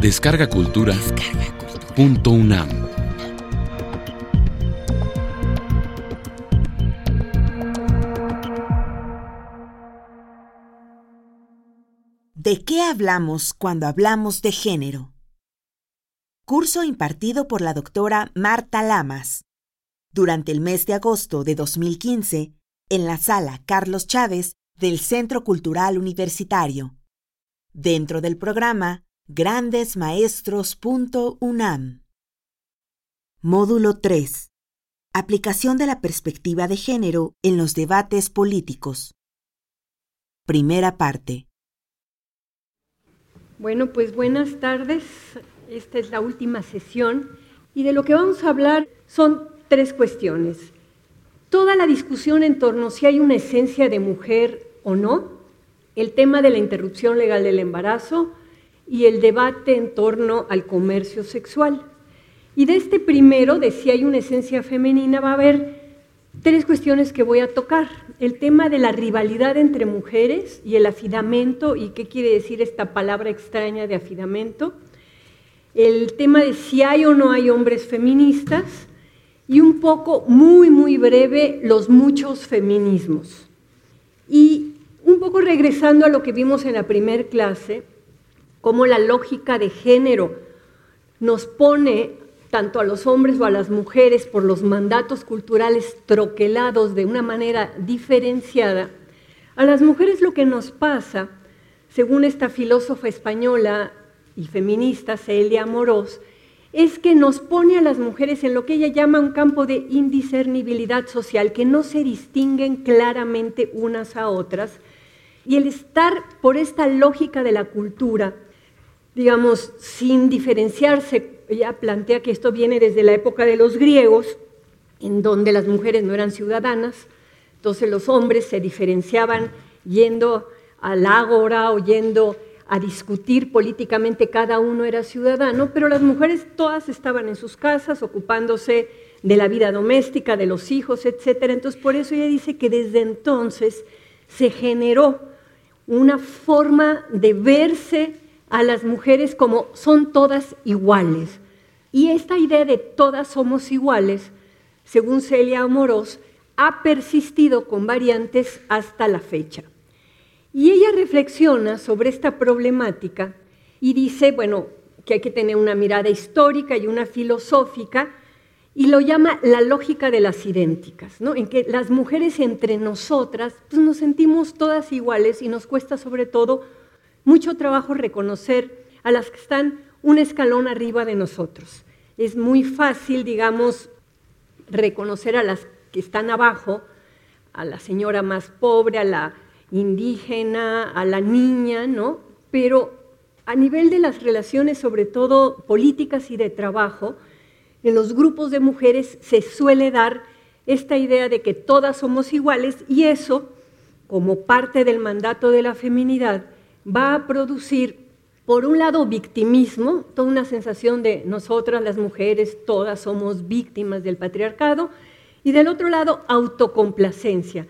Descarga Cultura. Punto UNAM. ¿De qué hablamos cuando hablamos de género? Curso impartido por la doctora Marta Lamas. Durante el mes de agosto de 2015, en la sala Carlos Chávez del Centro Cultural Universitario. Dentro del programa grandesmaestros.unam. Módulo 3. Aplicación de la perspectiva de género en los debates políticos. Primera parte. Bueno, pues buenas tardes. Esta es la última sesión y de lo que vamos a hablar son tres cuestiones. Toda la discusión en torno a si hay una esencia de mujer o no, el tema de la interrupción legal del embarazo, y el debate en torno al comercio sexual. Y de este primero, de si hay una esencia femenina, va a haber tres cuestiones que voy a tocar. El tema de la rivalidad entre mujeres y el afidamento, y qué quiere decir esta palabra extraña de afidamento. El tema de si hay o no hay hombres feministas. Y un poco, muy, muy breve, los muchos feminismos. Y un poco regresando a lo que vimos en la primera clase, cómo la lógica de género nos pone tanto a los hombres o a las mujeres por los mandatos culturales troquelados de una manera diferenciada, a las mujeres lo que nos pasa, según esta filósofa española y feminista Celia Morós, es que nos pone a las mujeres en lo que ella llama un campo de indiscernibilidad social, que no se distinguen claramente unas a otras, y el estar por esta lógica de la cultura, digamos, sin diferenciarse. Ella plantea que esto viene desde la época de los griegos, en donde las mujeres no eran ciudadanas, entonces los hombres se diferenciaban yendo al ágora o yendo a discutir políticamente, cada uno era ciudadano, pero las mujeres todas estaban en sus casas ocupándose de la vida doméstica, de los hijos, etc. Entonces por eso ella dice que desde entonces se generó una forma de verse a las mujeres como son todas iguales. Y esta idea de todas somos iguales, según Celia Amorós, ha persistido con variantes hasta la fecha. Y ella reflexiona sobre esta problemática y dice, bueno, que hay que tener una mirada histórica y una filosófica, y lo llama la lógica de las idénticas, ¿no? en que las mujeres entre nosotras pues, nos sentimos todas iguales y nos cuesta sobre todo mucho trabajo reconocer a las que están un escalón arriba de nosotros. Es muy fácil, digamos, reconocer a las que están abajo, a la señora más pobre, a la indígena, a la niña, ¿no? Pero a nivel de las relaciones, sobre todo políticas y de trabajo, en los grupos de mujeres se suele dar esta idea de que todas somos iguales y eso, como parte del mandato de la feminidad, va a producir, por un lado, victimismo, toda una sensación de nosotras las mujeres, todas somos víctimas del patriarcado, y del otro lado, autocomplacencia,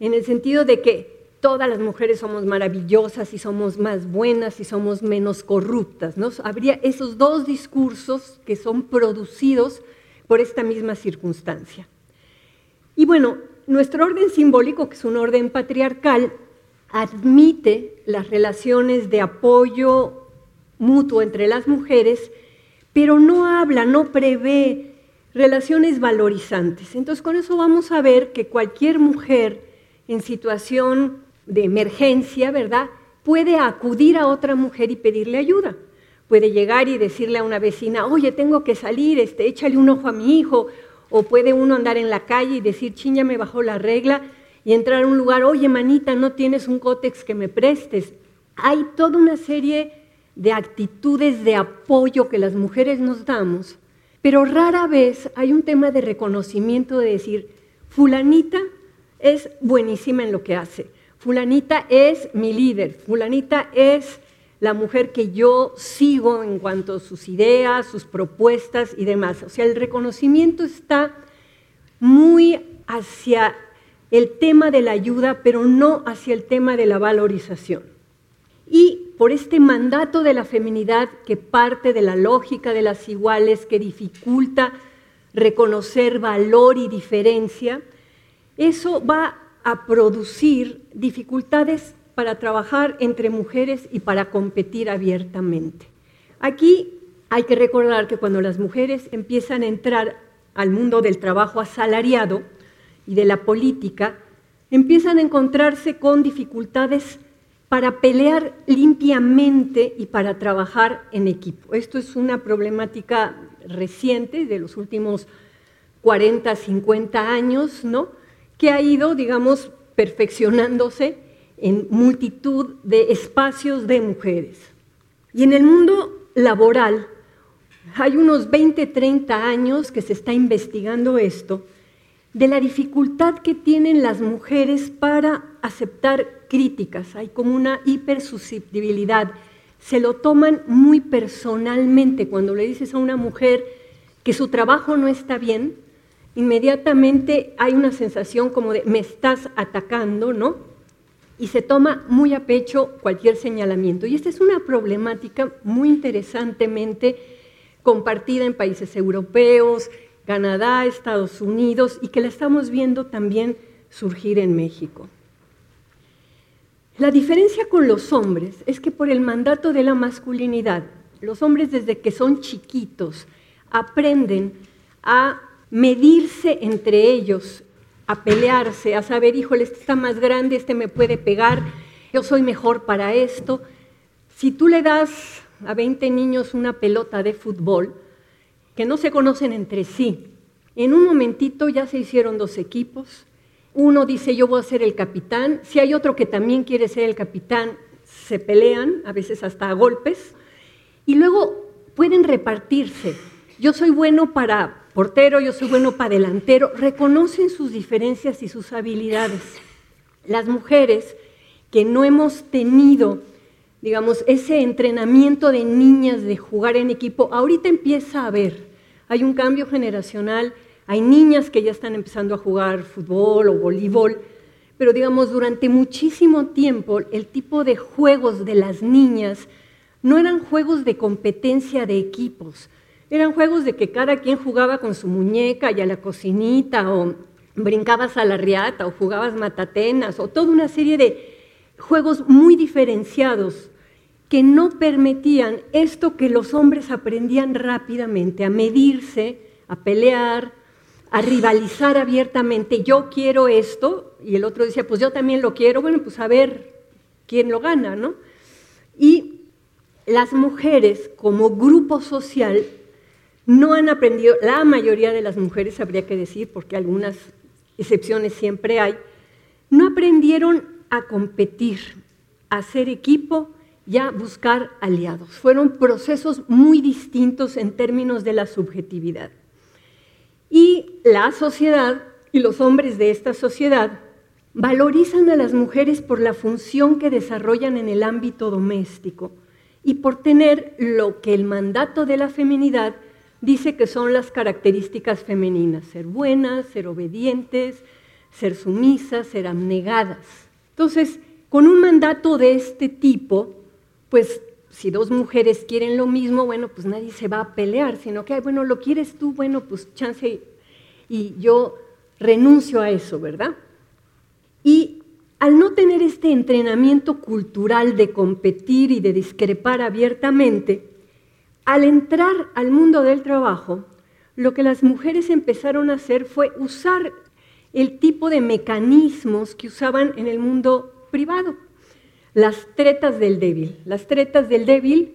en el sentido de que todas las mujeres somos maravillosas y somos más buenas y somos menos corruptas. ¿no? Habría esos dos discursos que son producidos por esta misma circunstancia. Y bueno, nuestro orden simbólico, que es un orden patriarcal, admite las relaciones de apoyo mutuo entre las mujeres, pero no habla, no prevé relaciones valorizantes. Entonces con eso vamos a ver que cualquier mujer en situación de emergencia, ¿verdad? Puede acudir a otra mujer y pedirle ayuda. Puede llegar y decirle a una vecina, oye, tengo que salir, este, échale un ojo a mi hijo. O puede uno andar en la calle y decir, chin, me bajó la regla y entrar a un lugar, oye, manita, no tienes un cótex que me prestes. Hay toda una serie de actitudes de apoyo que las mujeres nos damos, pero rara vez hay un tema de reconocimiento de decir, fulanita es buenísima en lo que hace, fulanita es mi líder, fulanita es la mujer que yo sigo en cuanto a sus ideas, sus propuestas y demás. O sea, el reconocimiento está muy hacia el tema de la ayuda, pero no hacia el tema de la valorización. Y por este mandato de la feminidad que parte de la lógica de las iguales, que dificulta reconocer valor y diferencia, eso va a producir dificultades para trabajar entre mujeres y para competir abiertamente. Aquí hay que recordar que cuando las mujeres empiezan a entrar al mundo del trabajo asalariado y de la política, empiezan a encontrarse con dificultades para pelear limpiamente y para trabajar en equipo. Esto es una problemática reciente de los últimos 40, 50 años, ¿no? que ha ido, digamos, perfeccionándose en multitud de espacios de mujeres. Y en el mundo laboral hay unos 20, 30 años que se está investigando esto, de la dificultad que tienen las mujeres para aceptar críticas, hay como una hipersusceptibilidad. Se lo toman muy personalmente cuando le dices a una mujer que su trabajo no está bien, inmediatamente hay una sensación como de me estás atacando, ¿no? Y se toma muy a pecho cualquier señalamiento. Y esta es una problemática muy interesantemente compartida en países europeos, Canadá, Estados Unidos, y que la estamos viendo también surgir en México. La diferencia con los hombres es que por el mandato de la masculinidad, los hombres desde que son chiquitos aprenden a medirse entre ellos, a pelearse, a saber, híjole, este está más grande, este me puede pegar, yo soy mejor para esto. Si tú le das a 20 niños una pelota de fútbol, que no se conocen entre sí, en un momentito ya se hicieron dos equipos, uno dice yo voy a ser el capitán, si hay otro que también quiere ser el capitán, se pelean, a veces hasta a golpes, y luego pueden repartirse. Yo soy bueno para portero, yo soy bueno para delantero, reconocen sus diferencias y sus habilidades. Las mujeres que no hemos tenido, digamos, ese entrenamiento de niñas de jugar en equipo, ahorita empieza a haber, hay un cambio generacional hay niñas que ya están empezando a jugar fútbol o voleibol, pero digamos, durante muchísimo tiempo el tipo de juegos de las niñas no eran juegos de competencia de equipos, eran juegos de que cada quien jugaba con su muñeca y a la cocinita o brincabas a la riata o jugabas matatenas o toda una serie de juegos muy diferenciados que no permitían esto que los hombres aprendían rápidamente, a medirse, a pelear, a rivalizar abiertamente, yo quiero esto, y el otro decía, pues yo también lo quiero, bueno, pues a ver quién lo gana, ¿no? Y las mujeres como grupo social no han aprendido, la mayoría de las mujeres habría que decir, porque algunas excepciones siempre hay, no aprendieron a competir, a ser equipo y a buscar aliados. Fueron procesos muy distintos en términos de la subjetividad. Y la sociedad y los hombres de esta sociedad valorizan a las mujeres por la función que desarrollan en el ámbito doméstico y por tener lo que el mandato de la feminidad dice que son las características femeninas, ser buenas, ser obedientes, ser sumisas, ser abnegadas. Entonces, con un mandato de este tipo, pues si dos mujeres quieren lo mismo, bueno, pues nadie se va a pelear, sino que, bueno, lo quieres tú, bueno, pues chance y yo renuncio a eso, ¿verdad? Y al no tener este entrenamiento cultural de competir y de discrepar abiertamente, al entrar al mundo del trabajo, lo que las mujeres empezaron a hacer fue usar el tipo de mecanismos que usaban en el mundo privado las tretas del débil. Las tretas del débil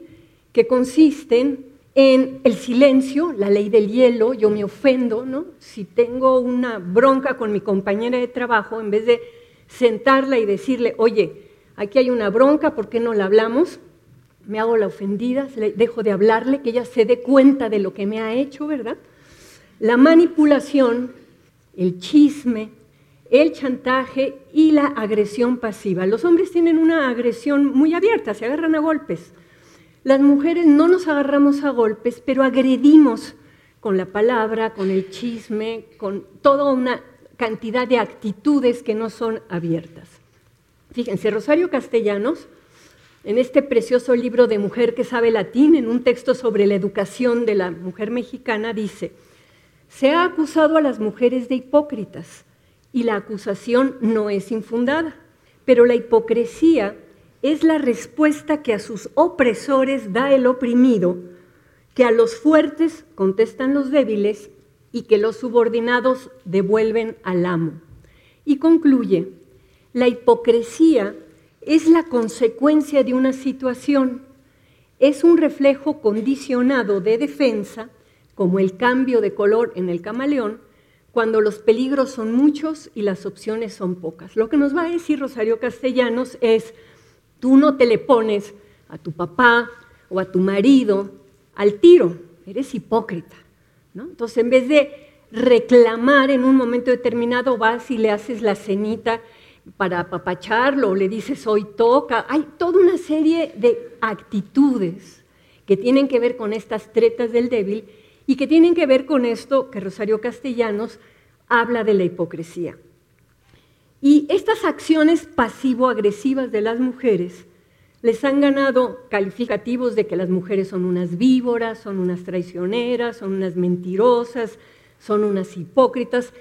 que consisten en el silencio, la ley del hielo, yo me ofendo, ¿no? Si tengo una bronca con mi compañera de trabajo, en vez de sentarla y decirle, oye, aquí hay una bronca, ¿por qué no la hablamos? Me hago la ofendida, dejo de hablarle, que ella se dé cuenta de lo que me ha hecho, ¿verdad? La manipulación, el chisme, el chantaje y la agresión pasiva. Los hombres tienen una agresión muy abierta, se agarran a golpes. Las mujeres no nos agarramos a golpes, pero agredimos con la palabra, con el chisme, con toda una cantidad de actitudes que no son abiertas. Fíjense, Rosario Castellanos en este precioso libro de Mujer que sabe latín, en un texto sobre la educación de la mujer mexicana, dice, se ha acusado a las mujeres de hipócritas y la acusación no es infundada, pero la hipocresía es la respuesta que a sus opresores da el oprimido, que a los fuertes contestan los débiles y que los subordinados devuelven al amo. Y concluye, la hipocresía es la consecuencia de una situación, es un reflejo condicionado de defensa, como el cambio de color en el camaleón, cuando los peligros son muchos y las opciones son pocas. Lo que nos va a decir Rosario Castellanos es, tú no te le pones a tu papá o a tu marido al tiro, eres hipócrita. Entonces, en vez de reclamar en un momento determinado, vas y le haces la cenita para apapacharlo, le dices hoy toca. Hay toda una serie de actitudes que tienen que ver con estas tretas del débil y que tienen que ver con esto que Rosario Castellanos habla de la hipocresía. Y estas acciones pasivo-agresivas de las mujeres les han ganado calificativos de que las mujeres son unas víboras, son unas traicioneras, son unas mentirosas, son unas hipócritas,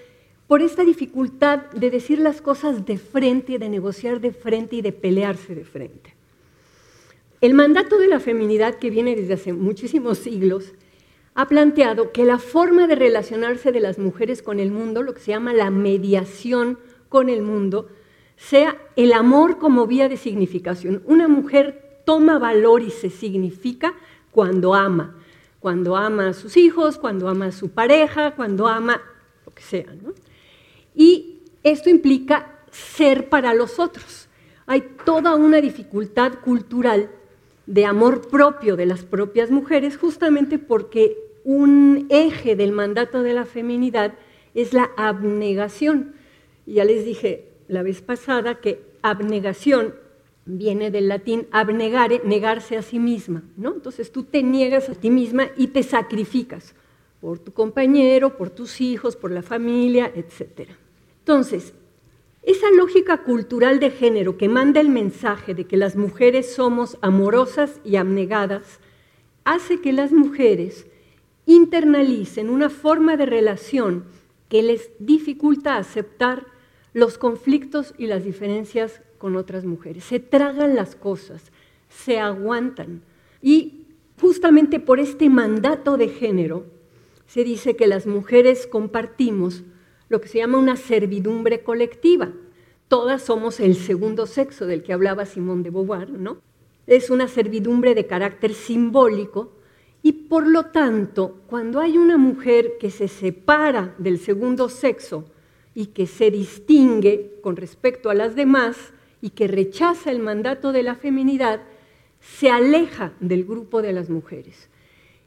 por esta dificultad de decir las cosas de frente, de negociar de frente y de pelearse de frente. El mandato de la feminidad que viene desde hace muchísimos siglos ha planteado que la forma de relacionarse de las mujeres con el mundo, lo que se llama la mediación con el mundo, sea el amor como vía de significación. Una mujer toma valor y se significa cuando ama, cuando ama a sus hijos, cuando ama a su pareja, cuando ama lo que sea. Y esto implica ser para los otros. Hay toda una dificultad cultural de amor propio de las propias mujeres, justamente porque un eje del mandato de la feminidad es la abnegación. Ya les dije la vez pasada que abnegación viene del latín abnegare, negarse a sí misma, ¿no? Entonces tú te niegas a ti misma y te sacrificas por tu compañero, por tus hijos, por la familia, etcétera. Entonces, esa lógica cultural de género que manda el mensaje de que las mujeres somos amorosas y abnegadas, hace que las mujeres internalicen una forma de relación que les dificulta aceptar los conflictos y las diferencias con otras mujeres. Se tragan las cosas, se aguantan. Y justamente por este mandato de género se dice que las mujeres compartimos lo que se llama una servidumbre colectiva. Todas somos el segundo sexo del que hablaba Simón de Beauvoir, ¿no? Es una servidumbre de carácter simbólico y por lo tanto, cuando hay una mujer que se separa del segundo sexo y que se distingue con respecto a las demás y que rechaza el mandato de la feminidad, se aleja del grupo de las mujeres.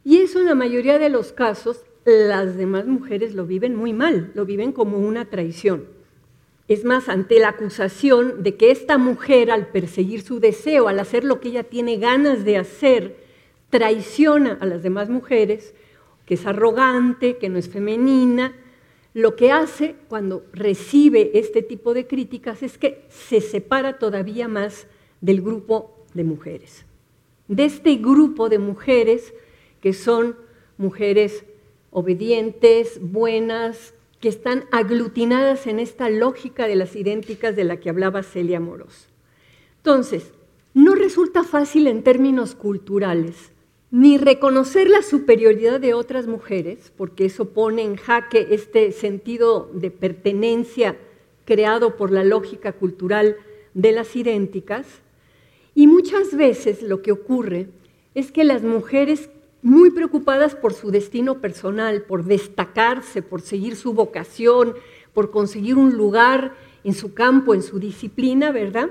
Y eso en la mayoría de los casos las demás mujeres lo viven muy mal, lo viven como una traición. Es más, ante la acusación de que esta mujer al perseguir su deseo, al hacer lo que ella tiene ganas de hacer, traiciona a las demás mujeres, que es arrogante, que no es femenina, lo que hace cuando recibe este tipo de críticas es que se separa todavía más del grupo de mujeres. De este grupo de mujeres que son mujeres obedientes, buenas, que están aglutinadas en esta lógica de las idénticas de la que hablaba Celia Moros. Entonces, no resulta fácil en términos culturales ni reconocer la superioridad de otras mujeres, porque eso pone en jaque este sentido de pertenencia creado por la lógica cultural de las idénticas, y muchas veces lo que ocurre es que las mujeres muy preocupadas por su destino personal, por destacarse, por seguir su vocación, por conseguir un lugar en su campo, en su disciplina, ¿verdad?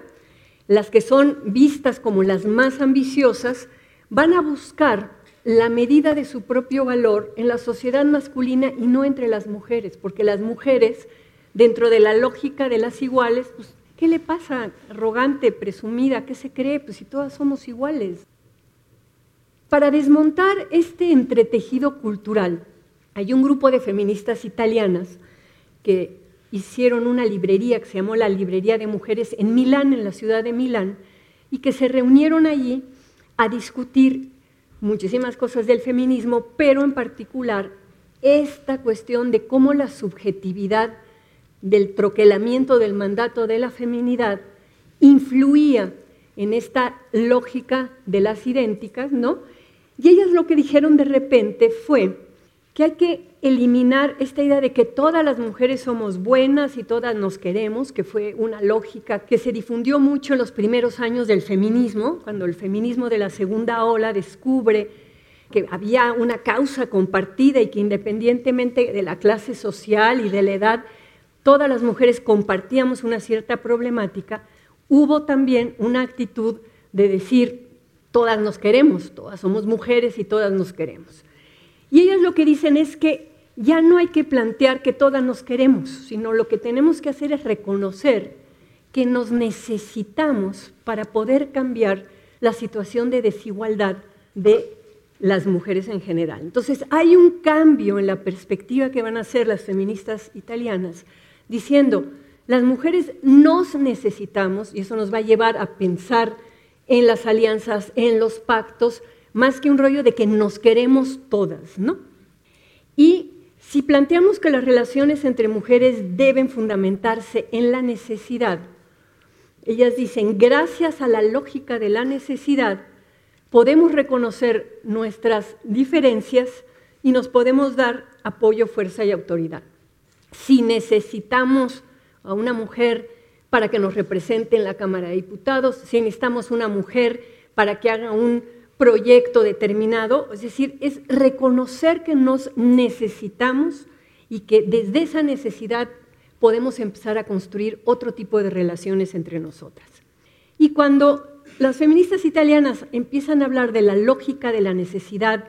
Las que son vistas como las más ambiciosas van a buscar la medida de su propio valor en la sociedad masculina y no entre las mujeres, porque las mujeres, dentro de la lógica de las iguales, pues, ¿qué le pasa? Arrogante, presumida, ¿qué se cree? Pues si todas somos iguales. Para desmontar este entretejido cultural, hay un grupo de feministas italianas que hicieron una librería que se llamó la Librería de Mujeres en Milán, en la ciudad de Milán, y que se reunieron allí a discutir muchísimas cosas del feminismo, pero en particular esta cuestión de cómo la subjetividad del troquelamiento del mandato de la feminidad influía en esta lógica de las idénticas, ¿no? Y ellas lo que dijeron de repente fue que hay que eliminar esta idea de que todas las mujeres somos buenas y todas nos queremos, que fue una lógica que se difundió mucho en los primeros años del feminismo, cuando el feminismo de la segunda ola descubre que había una causa compartida y que independientemente de la clase social y de la edad, todas las mujeres compartíamos una cierta problemática, hubo también una actitud de decir, todas nos queremos, todas somos mujeres y todas nos queremos. Y ellas lo que dicen es que ya no hay que plantear que todas nos queremos, sino lo que tenemos que hacer es reconocer que nos necesitamos para poder cambiar la situación de desigualdad de las mujeres en general. Entonces hay un cambio en la perspectiva que van a hacer las feministas italianas, diciendo, las mujeres nos necesitamos, y eso nos va a llevar a pensar en las alianzas, en los pactos, más que un rollo de que nos queremos todas, ¿no? Y si planteamos que las relaciones entre mujeres deben fundamentarse en la necesidad, ellas dicen, gracias a la lógica de la necesidad, podemos reconocer nuestras diferencias y nos podemos dar apoyo, fuerza y autoridad. Si necesitamos a una mujer para que nos represente en la Cámara de Diputados, si necesitamos una mujer para que haga un proyecto determinado, es decir, es reconocer que nos necesitamos y que desde esa necesidad podemos empezar a construir otro tipo de relaciones entre nosotras. Y cuando las feministas italianas empiezan a hablar de la lógica de la necesidad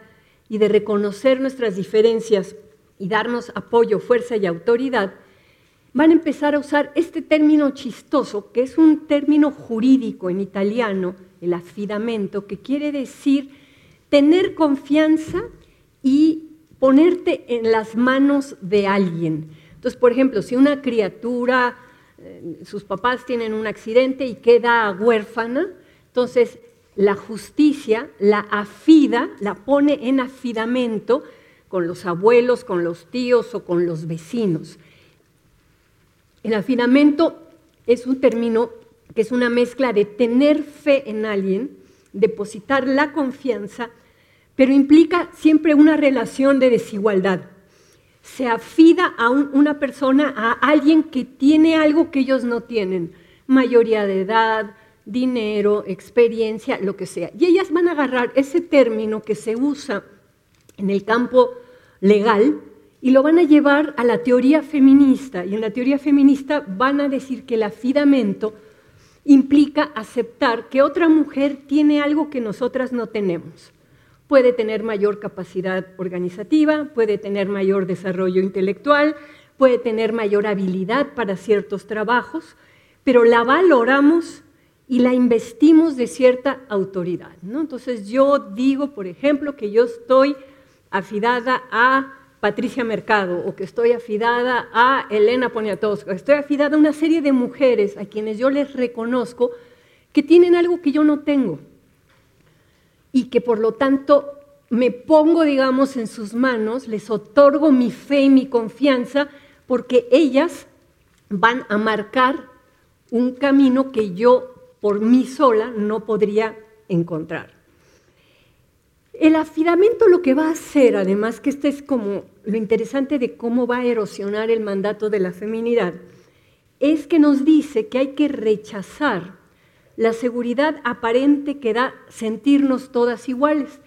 y de reconocer nuestras diferencias y darnos apoyo, fuerza y autoridad, van a empezar a usar este término chistoso, que es un término jurídico en italiano, el afidamento, que quiere decir tener confianza y ponerte en las manos de alguien. Entonces, por ejemplo, si una criatura, eh, sus papás tienen un accidente y queda huérfana, entonces la justicia la afida, la pone en afidamento con los abuelos, con los tíos o con los vecinos. El afinamiento es un término que es una mezcla de tener fe en alguien, depositar la confianza, pero implica siempre una relación de desigualdad. Se afida a una persona, a alguien que tiene algo que ellos no tienen, mayoría de edad, dinero, experiencia, lo que sea. Y ellas van a agarrar ese término que se usa en el campo legal y lo van a llevar a la teoría feminista. Y en la teoría feminista van a decir que el afidamento implica aceptar que otra mujer tiene algo que nosotras no tenemos. Puede tener mayor capacidad organizativa, puede tener mayor desarrollo intelectual, puede tener mayor habilidad para ciertos trabajos, pero la valoramos y la investimos de cierta autoridad. ¿no? Entonces yo digo, por ejemplo, que yo estoy afidada a Patricia Mercado, o que estoy afidada a Elena Poniatowska, estoy afidada a una serie de mujeres a quienes yo les reconozco que tienen algo que yo no tengo y que por lo tanto me pongo, digamos, en sus manos, les otorgo mi fe y mi confianza, porque ellas van a marcar un camino que yo por mí sola no podría encontrar. El afidamento lo que va a hacer, además que este es como lo interesante de cómo va a erosionar el mandato de la feminidad, es que nos dice que hay que rechazar la seguridad aparente que da sentirnos todas iguales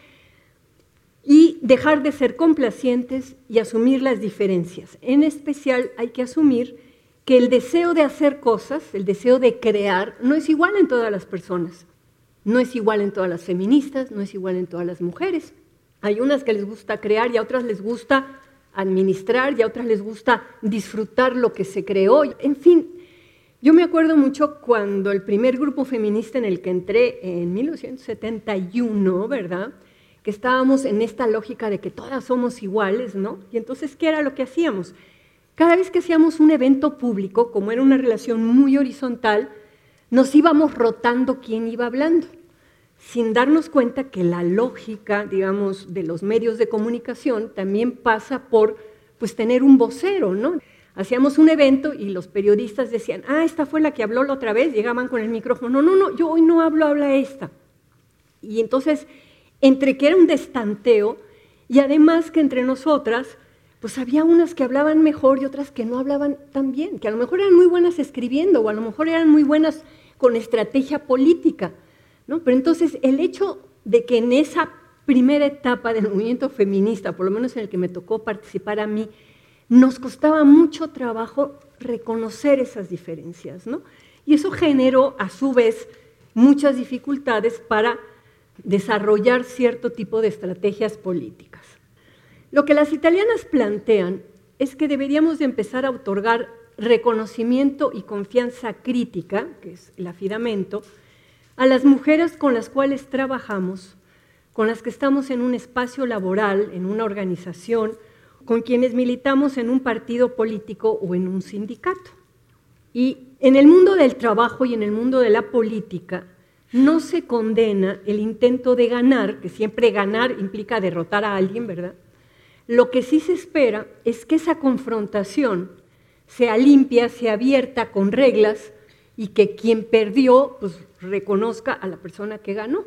y dejar de ser complacientes y asumir las diferencias. En especial hay que asumir que el deseo de hacer cosas, el deseo de crear, no es igual en todas las personas. No es igual en todas las feministas, no es igual en todas las mujeres. Hay unas que les gusta crear y a otras les gusta administrar y a otras les gusta disfrutar lo que se creó. En fin, yo me acuerdo mucho cuando el primer grupo feminista en el que entré en 1971, ¿verdad? Que estábamos en esta lógica de que todas somos iguales, ¿no? Y entonces, ¿qué era lo que hacíamos? Cada vez que hacíamos un evento público, como era una relación muy horizontal, nos íbamos rotando quién iba hablando, sin darnos cuenta que la lógica, digamos, de los medios de comunicación también pasa por pues tener un vocero, ¿no? Hacíamos un evento y los periodistas decían, ah, esta fue la que habló la otra vez, llegaban con el micrófono, no, no, no, yo hoy no hablo, habla esta. Y entonces, entre que era un destanteo y además que entre nosotras, pues había unas que hablaban mejor y otras que no hablaban tan bien, que a lo mejor eran muy buenas escribiendo o a lo mejor eran muy buenas con estrategia política, ¿no? Pero entonces el hecho de que en esa primera etapa del movimiento feminista, por lo menos en el que me tocó participar a mí, nos costaba mucho trabajo reconocer esas diferencias. Y eso generó, a su vez, muchas dificultades para desarrollar cierto tipo de estrategias políticas. Lo que las italianas plantean es que deberíamos de empezar a otorgar reconocimiento y confianza crítica, que es el afidamento, a las mujeres con las cuales trabajamos, con las que estamos en un espacio laboral, en una organización, con quienes militamos en un partido político o en un sindicato. Y en el mundo del trabajo y en el mundo de la política no se condena el intento de ganar, que siempre ganar implica derrotar a alguien, ¿verdad? Lo que sí se espera es que esa confrontación sea limpia, sea abierta, con reglas, y que quien perdió pues, reconozca a la persona que ganó.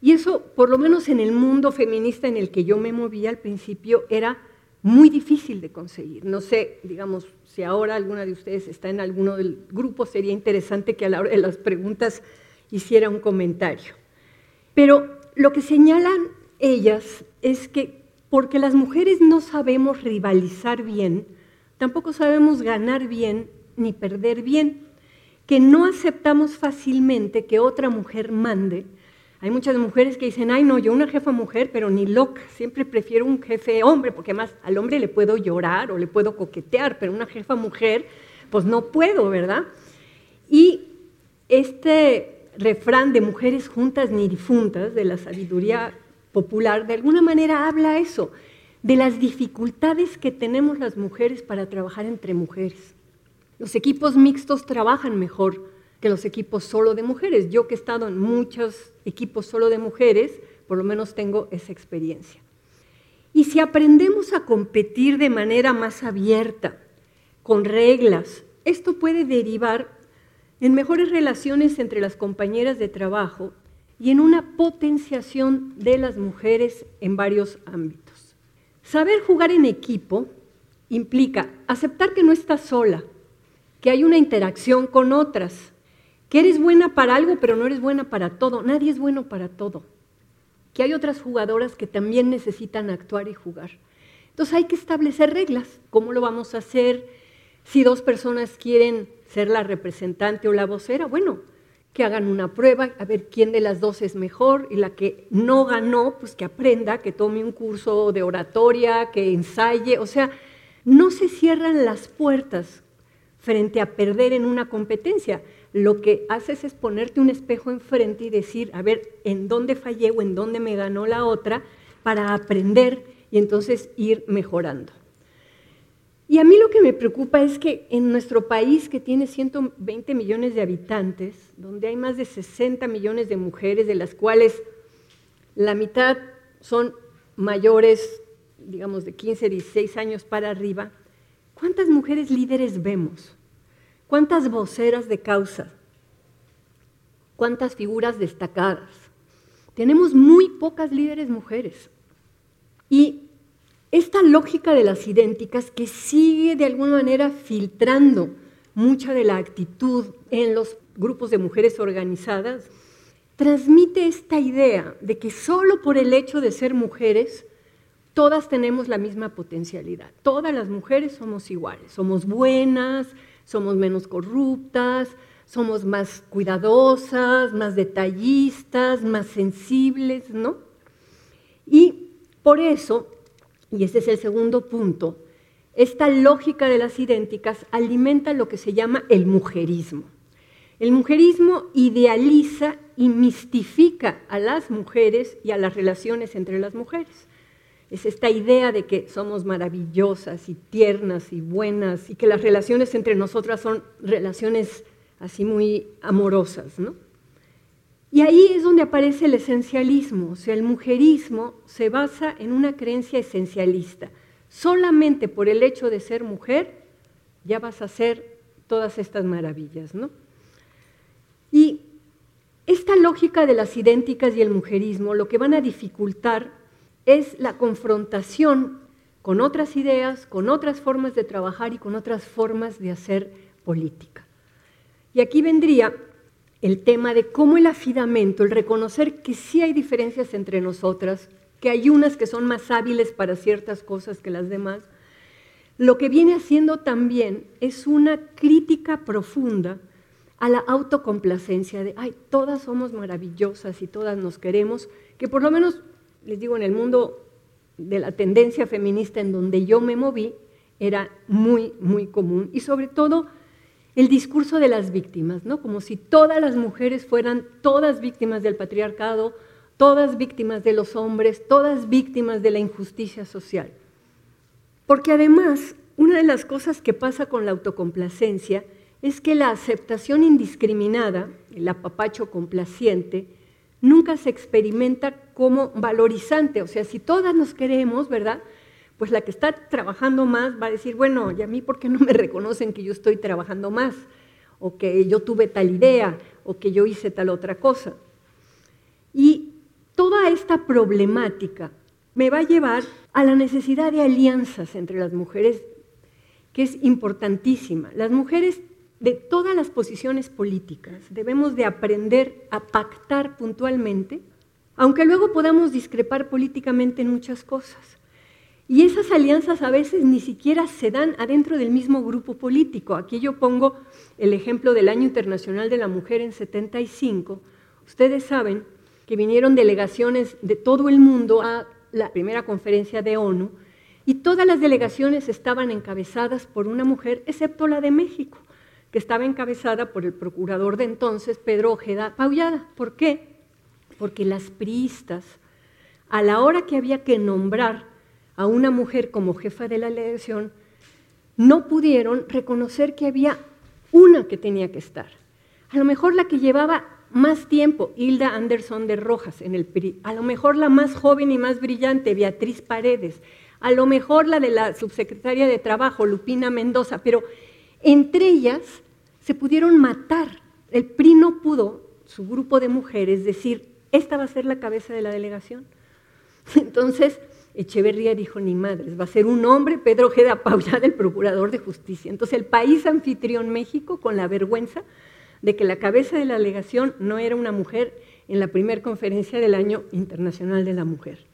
Y eso, por lo menos en el mundo feminista en el que yo me movía al principio, era muy difícil de conseguir. No sé, digamos, si ahora alguna de ustedes está en alguno del grupo, sería interesante que a la hora de las preguntas hiciera un comentario. Pero lo que señalan ellas es que porque las mujeres no sabemos rivalizar bien, tampoco sabemos ganar bien ni perder bien, que no aceptamos fácilmente que otra mujer mande, hay muchas mujeres que dicen, ay no, yo una jefa mujer, pero ni loca, siempre prefiero un jefe hombre, porque además al hombre le puedo llorar o le puedo coquetear, pero una jefa mujer, pues no puedo, ¿verdad? Y este refrán de mujeres juntas ni difuntas, de la sabiduría popular, de alguna manera habla eso, de las dificultades que tenemos las mujeres para trabajar entre mujeres. Los equipos mixtos trabajan mejor que los equipos solo de mujeres. Yo que he estado en muchos equipos solo de mujeres, por lo menos tengo esa experiencia. Y si aprendemos a competir de manera más abierta, con reglas, esto puede derivar en mejores relaciones entre las compañeras de trabajo y en una potenciación de las mujeres en varios ámbitos. Saber jugar en equipo implica aceptar que no estás sola, que hay una interacción con otras, que eres buena para algo, pero no eres buena para todo. Nadie es bueno para todo. Que hay otras jugadoras que también necesitan actuar y jugar. Entonces hay que establecer reglas. ¿Cómo lo vamos a hacer? Si dos personas quieren ser la representante o la vocera, bueno, que hagan una prueba, a ver quién de las dos es mejor y la que no ganó, pues que aprenda, que tome un curso de oratoria, que ensaye, o sea, no se cierran las puertas frente a perder en una competencia lo que haces es ponerte un espejo enfrente y decir, a ver, ¿en dónde fallé o en dónde me ganó la otra? para aprender y entonces ir mejorando. Y a mí lo que me preocupa es que en nuestro país, que tiene 120 millones de habitantes, donde hay más de 60 millones de mujeres, de las cuales la mitad son mayores, digamos, de 15, 16 años para arriba, ¿cuántas mujeres líderes vemos? ¿Cuántas voceras de causa? ¿Cuántas figuras destacadas? Tenemos muy pocas líderes mujeres. Y esta lógica de las idénticas que sigue de alguna manera filtrando mucha de la actitud en los grupos de mujeres organizadas, transmite esta idea de que solo por el hecho de ser mujeres, todas tenemos la misma potencialidad. Todas las mujeres somos iguales, somos buenas, somos menos corruptas, somos más cuidadosas, más detallistas, más sensibles, ¿no? Y por eso, y ese es el segundo punto, esta lógica de las idénticas alimenta lo que se llama el mujerismo. El mujerismo idealiza y mistifica a las mujeres y a las relaciones entre las mujeres. Es esta idea de que somos maravillosas y tiernas y buenas y que las relaciones entre nosotras son relaciones así muy amorosas, ¿no? Y ahí es donde aparece el esencialismo, o sea, el mujerismo se basa en una creencia esencialista. Solamente por el hecho de ser mujer ya vas a hacer todas estas maravillas, ¿no? Y esta lógica de las idénticas y el mujerismo lo que van a dificultar es la confrontación con otras ideas, con otras formas de trabajar y con otras formas de hacer política. Y aquí vendría el tema de cómo el afidamento, el reconocer que sí hay diferencias entre nosotras, que hay unas que son más hábiles para ciertas cosas que las demás, lo que viene haciendo también es una crítica profunda a la autocomplacencia de, ay, todas somos maravillosas y todas nos queremos, que por lo menos, les digo, en el mundo de la tendencia feminista en donde yo me moví, era muy, muy común. Y sobre todo el discurso de las víctimas, ¿no? Como si todas las mujeres fueran todas víctimas del patriarcado, todas víctimas de los hombres, todas víctimas de la injusticia social. Porque además, una de las cosas que pasa con la autocomplacencia es que la aceptación indiscriminada, el apapacho complaciente, nunca se experimenta como valorizante. O sea, si todas nos queremos, ¿verdad? pues la que está trabajando más va a decir, bueno, ¿y a mí por qué no me reconocen que yo estoy trabajando más? O que yo tuve tal idea, o que yo hice tal otra cosa. Y toda esta problemática me va a llevar a la necesidad de alianzas entre las mujeres, que es importantísima. Las mujeres de todas las posiciones políticas debemos de aprender a pactar puntualmente, aunque luego podamos discrepar políticamente en muchas cosas. Y esas alianzas a veces ni siquiera se dan adentro del mismo grupo político. Aquí yo pongo el ejemplo del Año Internacional de la Mujer en 75. Ustedes saben que vinieron delegaciones de todo el mundo a la primera conferencia de ONU y todas las delegaciones estaban encabezadas por una mujer, excepto la de México, que estaba encabezada por el procurador de entonces, Pedro Ojeda Paullada. ¿Por qué? Porque las priistas, a la hora que había que nombrar a una mujer como jefa de la delegación, no pudieron reconocer que había una que tenía que estar. A lo mejor la que llevaba más tiempo, Hilda Anderson de Rojas en el PRI, a lo mejor la más joven y más brillante, Beatriz Paredes, a lo mejor la de la subsecretaria de Trabajo, Lupina Mendoza, pero entre ellas se pudieron matar. El PRI no pudo, su grupo de mujeres, decir, esta va a ser la cabeza de la delegación. Entonces, Echeverría dijo, ni madres, va a ser un hombre, Pedro Ojeda Paula, del Procurador de Justicia. Entonces el país anfitrión México, con la vergüenza de que la cabeza de la delegación no era una mujer en la primera conferencia del Año Internacional de la Mujer.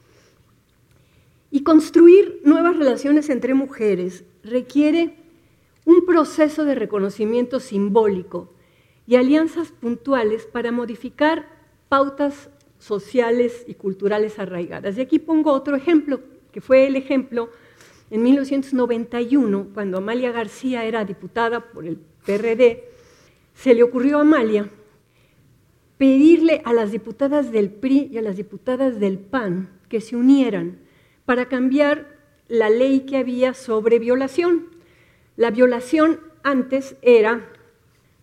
Y construir nuevas relaciones entre mujeres requiere un proceso de reconocimiento simbólico y alianzas puntuales para modificar pautas sociales y culturales arraigadas. Y aquí pongo otro ejemplo, que fue el ejemplo en 1991, cuando Amalia García era diputada por el PRD, se le ocurrió a Amalia pedirle a las diputadas del PRI y a las diputadas del PAN que se unieran para cambiar la ley que había sobre violación. La violación antes era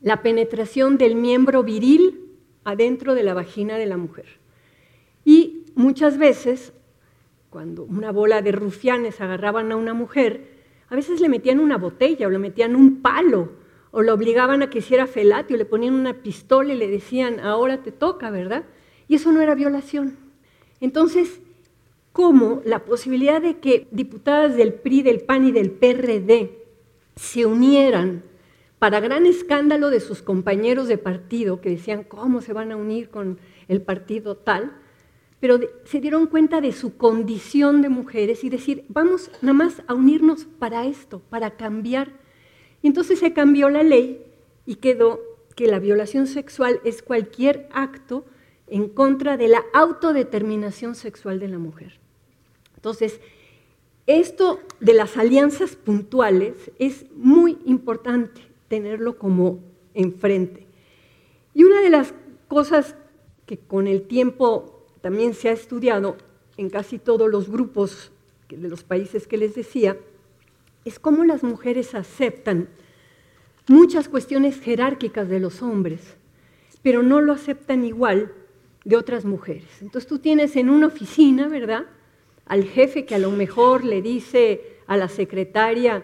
la penetración del miembro viril adentro de la vagina de la mujer. Y muchas veces, cuando una bola de rufianes agarraban a una mujer, a veces le metían una botella o le metían un palo o lo obligaban a que hiciera felatio, le ponían una pistola y le decían, ahora te toca, ¿verdad? Y eso no era violación. Entonces, ¿cómo la posibilidad de que diputadas del PRI, del PAN y del PRD se unieran para gran escándalo de sus compañeros de partido, que decían, ¿cómo se van a unir con el partido tal? pero se dieron cuenta de su condición de mujeres y decir, vamos nada más a unirnos para esto, para cambiar. Y entonces se cambió la ley y quedó que la violación sexual es cualquier acto en contra de la autodeterminación sexual de la mujer. Entonces, esto de las alianzas puntuales es muy importante tenerlo como enfrente. Y una de las cosas que con el tiempo también se ha estudiado en casi todos los grupos de los países que les decía, es cómo las mujeres aceptan muchas cuestiones jerárquicas de los hombres, pero no lo aceptan igual de otras mujeres. Entonces tú tienes en una oficina, ¿verdad? Al jefe que a lo mejor le dice a la secretaria,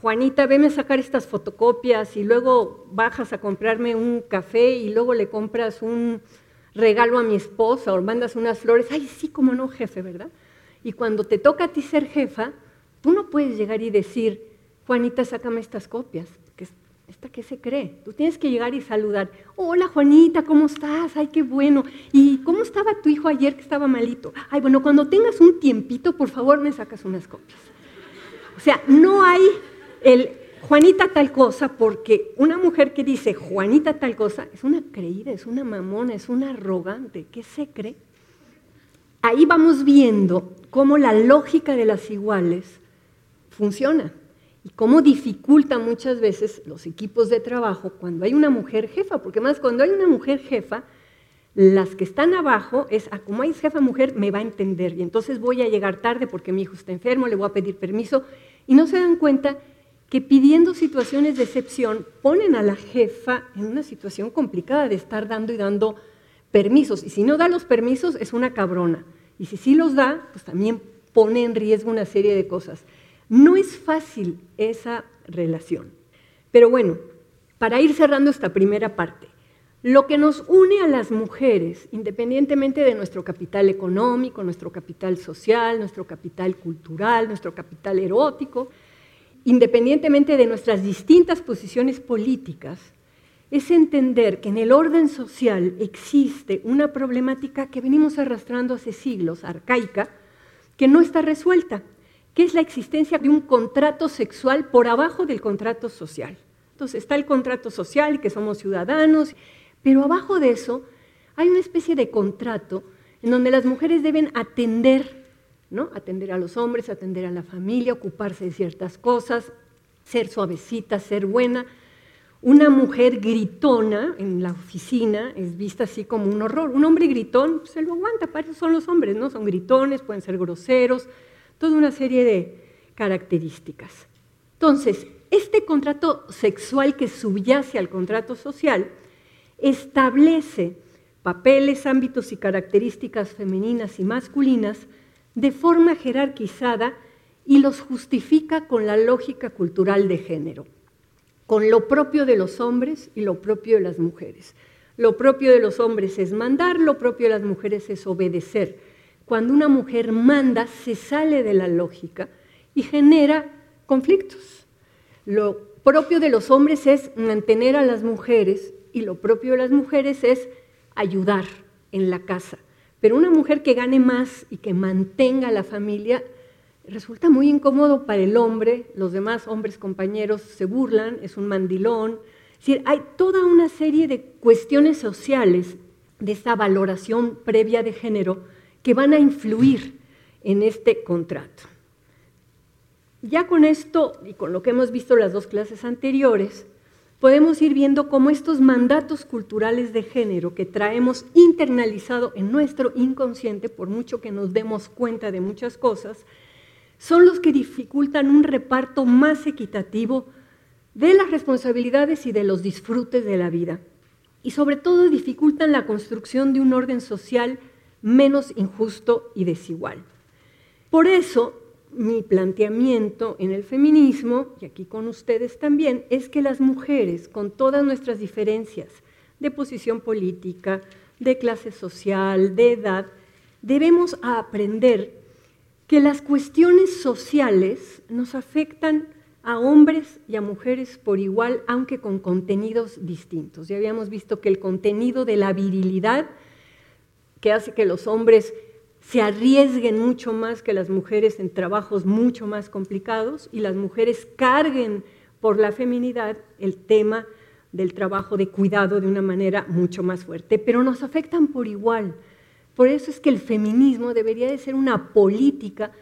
Juanita, veme a sacar estas fotocopias y luego bajas a comprarme un café y luego le compras un regalo a mi esposa o mandas unas flores. Ay, sí, como no, jefe, ¿verdad? Y cuando te toca a ti ser jefa, tú no puedes llegar y decir, Juanita, sácame estas copias. ¿Esta qué se cree? Tú tienes que llegar y saludar. Hola, Juanita, ¿cómo estás? Ay, qué bueno. ¿Y cómo estaba tu hijo ayer que estaba malito? Ay, bueno, cuando tengas un tiempito, por favor, me sacas unas copias. O sea, no hay el Juanita tal cosa, porque una mujer que dice Juanita tal cosa es una creída, es una mamona, es una arrogante. ¿Qué se cree? Ahí vamos viendo cómo la lógica de las iguales funciona y cómo dificulta muchas veces los equipos de trabajo cuando hay una mujer jefa, porque más cuando hay una mujer jefa, las que están abajo es, ah, como hay jefa mujer, me va a entender y entonces voy a llegar tarde porque mi hijo está enfermo, le voy a pedir permiso y no se dan cuenta que pidiendo situaciones de excepción ponen a la jefa en una situación complicada de estar dando y dando permisos. Y si no da los permisos, es una cabrona. Y si sí los da, pues también pone en riesgo una serie de cosas. No es fácil esa relación. Pero bueno, para ir cerrando esta primera parte, lo que nos une a las mujeres, independientemente de nuestro capital económico, nuestro capital social, nuestro capital cultural, nuestro capital erótico, independientemente de nuestras distintas posiciones políticas, es entender que en el orden social existe una problemática que venimos arrastrando hace siglos, arcaica, que no está resuelta, que es la existencia de un contrato sexual por abajo del contrato social. Entonces está el contrato social, que somos ciudadanos, pero abajo de eso hay una especie de contrato en donde las mujeres deben atender Atender a los hombres, atender a la familia, ocuparse de ciertas cosas, ser suavecita, ser buena. Una mujer gritona en la oficina es vista así como un horror. Un hombre gritón se lo aguanta, para eso son los hombres, ¿no? Son gritones, pueden ser groseros, toda una serie de características. Entonces, este contrato sexual que subyace al contrato social establece papeles, ámbitos y características femeninas y masculinas de forma jerarquizada y los justifica con la lógica cultural de género, con lo propio de los hombres y lo propio de las mujeres. Lo propio de los hombres es mandar, lo propio de las mujeres es obedecer. Cuando una mujer manda, se sale de la lógica y genera conflictos. Lo propio de los hombres es mantener a las mujeres y lo propio de las mujeres es ayudar en la casa. Pero una mujer que gane más y que mantenga a la familia resulta muy incómodo para el hombre, los demás hombres compañeros se burlan, es un mandilón. Es hay toda una serie de cuestiones sociales de esta valoración previa de género que van a influir en este contrato. Ya con esto y con lo que hemos visto las dos clases anteriores, podemos ir viendo cómo estos mandatos culturales de género que traemos internalizado en nuestro inconsciente, por mucho que nos demos cuenta de muchas cosas, son los que dificultan un reparto más equitativo de las responsabilidades y de los disfrutes de la vida. Y sobre todo dificultan la construcción de un orden social menos injusto y desigual. Por eso, mi planteamiento en el feminismo, y aquí con ustedes también, es que las mujeres, con todas nuestras diferencias de posición política, de clase social, de edad, debemos aprender que las cuestiones sociales nos afectan a hombres y a mujeres por igual, aunque con contenidos distintos. Ya habíamos visto que el contenido de la virilidad, que hace que los hombres se arriesguen mucho más que las mujeres en trabajos mucho más complicados y las mujeres carguen por la feminidad el tema del trabajo de cuidado de una manera mucho más fuerte, pero nos afectan por igual. Por eso es que el feminismo debería de ser una política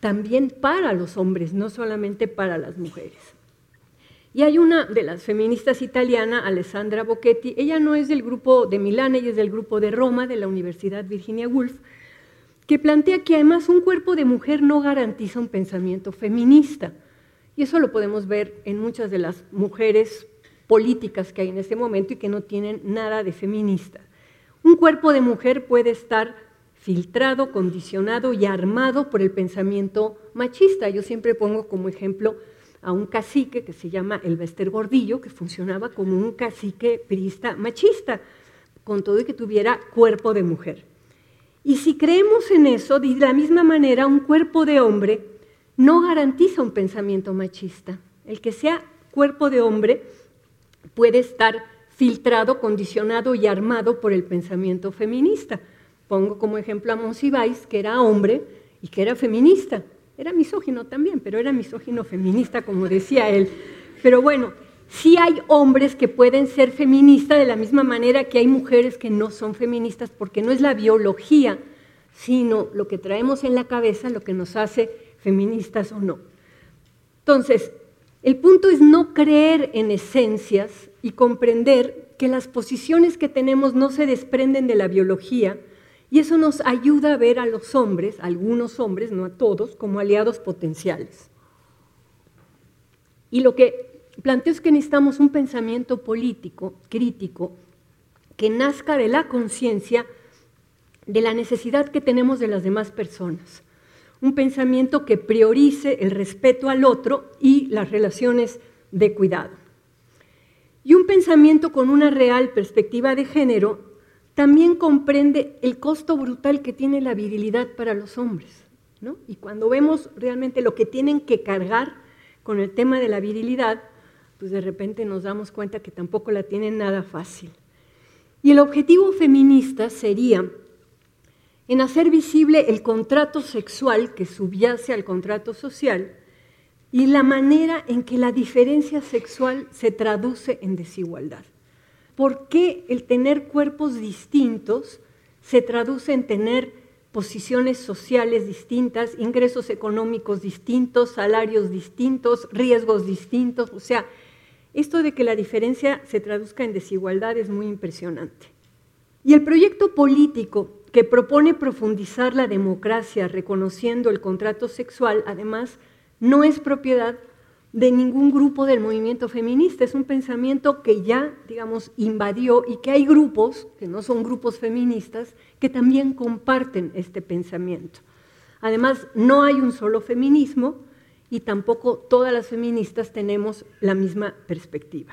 también para los hombres, no solamente para las mujeres. Y hay una de las feministas italiana, Alessandra Bocchetti, ella no es del grupo de Milán, ella es del grupo de Roma, de la Universidad Virginia Woolf, que plantea que además un cuerpo de mujer no garantiza un pensamiento feminista. Y eso lo podemos ver en muchas de las mujeres políticas que hay en este momento y que no tienen nada de feminista. Un cuerpo de mujer puede estar filtrado, condicionado y armado por el pensamiento machista. Yo siempre pongo como ejemplo a un cacique que se llama el Bester Gordillo, que funcionaba como un cacique priista machista, con todo y que tuviera cuerpo de mujer. Y si creemos en eso, de la misma manera, un cuerpo de hombre no garantiza un pensamiento machista. El que sea cuerpo de hombre puede estar filtrado, condicionado y armado por el pensamiento feminista. Pongo como ejemplo a Monsiváis, que era hombre y que era feminista. Era misógino también, pero era misógino feminista, como decía él. Pero bueno, sí hay hombres que pueden ser feministas de la misma manera que hay mujeres que no son feministas, porque no es la biología, sino lo que traemos en la cabeza lo que nos hace feministas o no. Entonces, el punto es no creer en esencias y comprender que las posiciones que tenemos no se desprenden de la biología, y eso nos ayuda a ver a los hombres, a algunos hombres, no a todos, como aliados potenciales. Y lo que planteo es que necesitamos un pensamiento político, crítico, que nazca de la conciencia de la necesidad que tenemos de las demás personas. Un pensamiento que priorice el respeto al otro y las relaciones de cuidado. Y un pensamiento con una real perspectiva de género también comprende el costo brutal que tiene la virilidad para los hombres. ¿no? Y cuando vemos realmente lo que tienen que cargar con el tema de la virilidad, pues de repente nos damos cuenta que tampoco la tienen nada fácil. Y el objetivo feminista sería en hacer visible el contrato sexual que subyace al contrato social y la manera en que la diferencia sexual se traduce en desigualdad por qué el tener cuerpos distintos se traduce en tener posiciones sociales distintas, ingresos económicos distintos, salarios distintos, riesgos distintos. O sea, esto de que la diferencia se traduzca en desigualdad es muy impresionante. Y el proyecto político que propone profundizar la democracia reconociendo el contrato sexual, además, no es propiedad de ningún grupo del movimiento feminista. Es un pensamiento que ya, digamos, invadió y que hay grupos, que no son grupos feministas, que también comparten este pensamiento. Además, no hay un solo feminismo y tampoco todas las feministas tenemos la misma perspectiva.